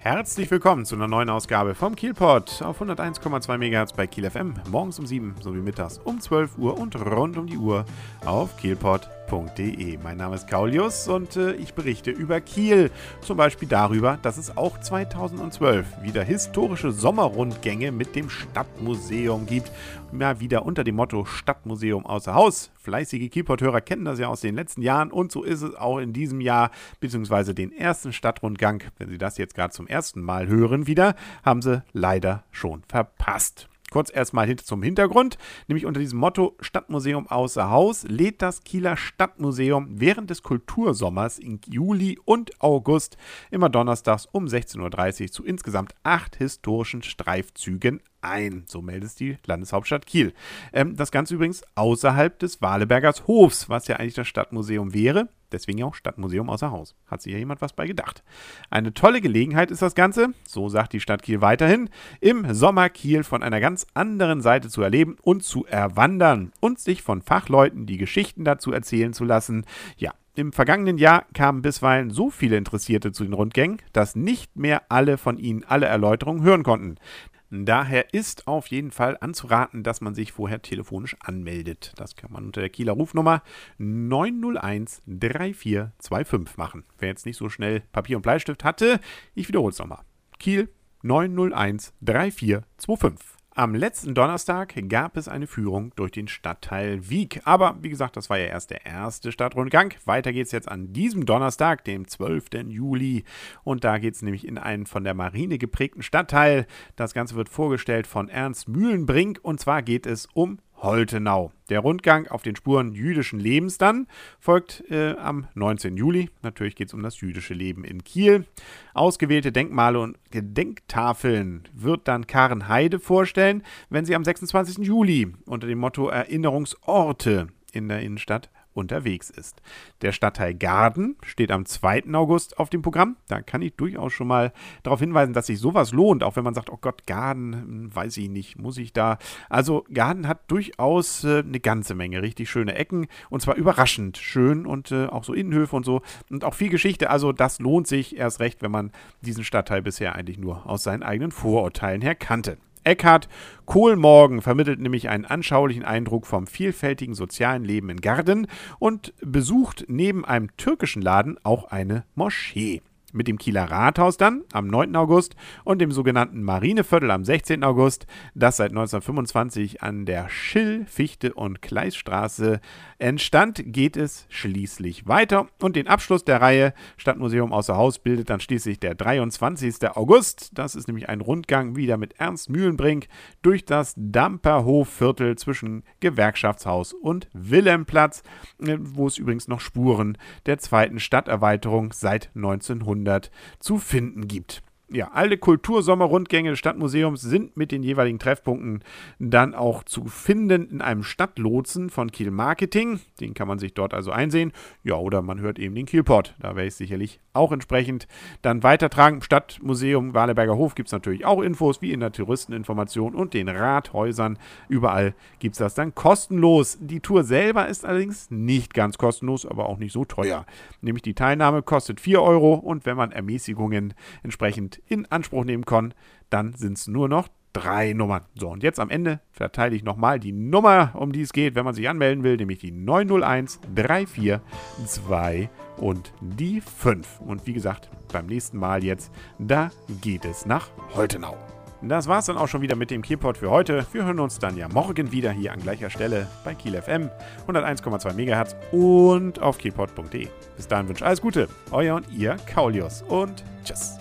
Herzlich willkommen zu einer neuen Ausgabe vom Kielpot auf 101,2 MHz bei Kiel FM, morgens um 7 sowie mittags um 12 Uhr und rund um die Uhr auf kielpot.de www.kiel.de. Mein Name ist Kaulius und äh, ich berichte über Kiel. Zum Beispiel darüber, dass es auch 2012 wieder historische Sommerrundgänge mit dem Stadtmuseum gibt. Mal wieder unter dem Motto Stadtmuseum außer Haus. Fleißige Kielport-Hörer kennen das ja aus den letzten Jahren und so ist es auch in diesem Jahr, beziehungsweise den ersten Stadtrundgang. Wenn Sie das jetzt gerade zum ersten Mal hören wieder, haben Sie leider schon verpasst. Kurz erstmal zum Hintergrund, nämlich unter diesem Motto Stadtmuseum außer Haus lädt das Kieler Stadtmuseum während des Kultursommers im Juli und August immer donnerstags um 16.30 Uhr zu insgesamt acht historischen Streifzügen ein. So meldet die Landeshauptstadt Kiel. Ähm, das Ganze übrigens außerhalb des Walebergers Hofs, was ja eigentlich das Stadtmuseum wäre. Deswegen auch Stadtmuseum außer Haus. Hat sich ja jemand was bei gedacht. Eine tolle Gelegenheit ist das Ganze, so sagt die Stadt Kiel weiterhin, im Sommer Kiel von einer ganz anderen Seite zu erleben und zu erwandern und sich von Fachleuten die Geschichten dazu erzählen zu lassen. Ja, im vergangenen Jahr kamen bisweilen so viele Interessierte zu den Rundgängen, dass nicht mehr alle von ihnen alle Erläuterungen hören konnten. Daher ist auf jeden Fall anzuraten, dass man sich vorher telefonisch anmeldet. Das kann man unter der Kieler Rufnummer 901 3425 machen. Wer jetzt nicht so schnell Papier und Bleistift hatte, ich wiederhole es nochmal. Kiel 901 3425. Am letzten Donnerstag gab es eine Führung durch den Stadtteil Wieg. Aber wie gesagt, das war ja erst der erste Stadtrundgang. Weiter geht es jetzt an diesem Donnerstag, dem 12. Juli. Und da geht es nämlich in einen von der Marine geprägten Stadtteil. Das Ganze wird vorgestellt von Ernst Mühlenbrink. Und zwar geht es um Holtenau. Der Rundgang auf den Spuren jüdischen Lebens dann folgt äh, am 19. Juli. Natürlich geht es um das jüdische Leben in Kiel. Ausgewählte Denkmale und Gedenktafeln wird dann Karen Heide vorstellen, wenn sie am 26. Juli unter dem Motto Erinnerungsorte in der Innenstadt unterwegs ist. Der Stadtteil Garden steht am 2. August auf dem Programm. Da kann ich durchaus schon mal darauf hinweisen, dass sich sowas lohnt, auch wenn man sagt, oh Gott, Garden, hm, weiß ich nicht, muss ich da. Also Garden hat durchaus äh, eine ganze Menge richtig schöne Ecken und zwar überraschend schön und äh, auch so Innenhöfe und so und auch viel Geschichte. Also das lohnt sich erst recht, wenn man diesen Stadtteil bisher eigentlich nur aus seinen eigenen Vorurteilen her kannte. Eckhard Kohlmorgen vermittelt nämlich einen anschaulichen Eindruck vom vielfältigen sozialen Leben in Garden und besucht neben einem türkischen Laden auch eine Moschee mit dem Kieler Rathaus dann am 9. August und dem sogenannten Marineviertel am 16. August, das seit 1925 an der Schill-, Fichte- und Kleisstraße entstand, geht es schließlich weiter. Und den Abschluss der Reihe Stadtmuseum außer Haus bildet dann schließlich der 23. August. Das ist nämlich ein Rundgang wieder mit Ernst Mühlenbrink durch das Damperhofviertel zwischen Gewerkschaftshaus und Wilhelmplatz, wo es übrigens noch Spuren der zweiten Stadterweiterung seit 1900 Jahrhundert zu finden gibt ja, alle Kultursommerrundgänge des Stadtmuseums sind mit den jeweiligen Treffpunkten dann auch zu finden in einem Stadtlotsen von Kiel Marketing. Den kann man sich dort also einsehen. Ja, oder man hört eben den Kielport. Da werde ich sicherlich auch entsprechend dann weitertragen. Im Stadtmuseum Waleberger Hof gibt es natürlich auch Infos, wie in der Touristeninformation und den Rathäusern. Überall gibt es das dann kostenlos. Die Tour selber ist allerdings nicht ganz kostenlos, aber auch nicht so teuer. Nämlich die Teilnahme kostet 4 Euro und wenn man Ermäßigungen entsprechend in Anspruch nehmen kann, dann sind es nur noch drei Nummern. So, und jetzt am Ende verteile ich nochmal die Nummer, um die es geht, wenn man sich anmelden will, nämlich die 901 342 und die 5. Und wie gesagt, beim nächsten Mal jetzt, da geht es nach Holtenau. Das war es dann auch schon wieder mit dem Kielpot für heute. Wir hören uns dann ja morgen wieder hier an gleicher Stelle bei Kiel FM 101,2 MHz und auf kielpot.de. Bis dahin wünsche alles Gute. Euer und ihr Kaulius und tschüss.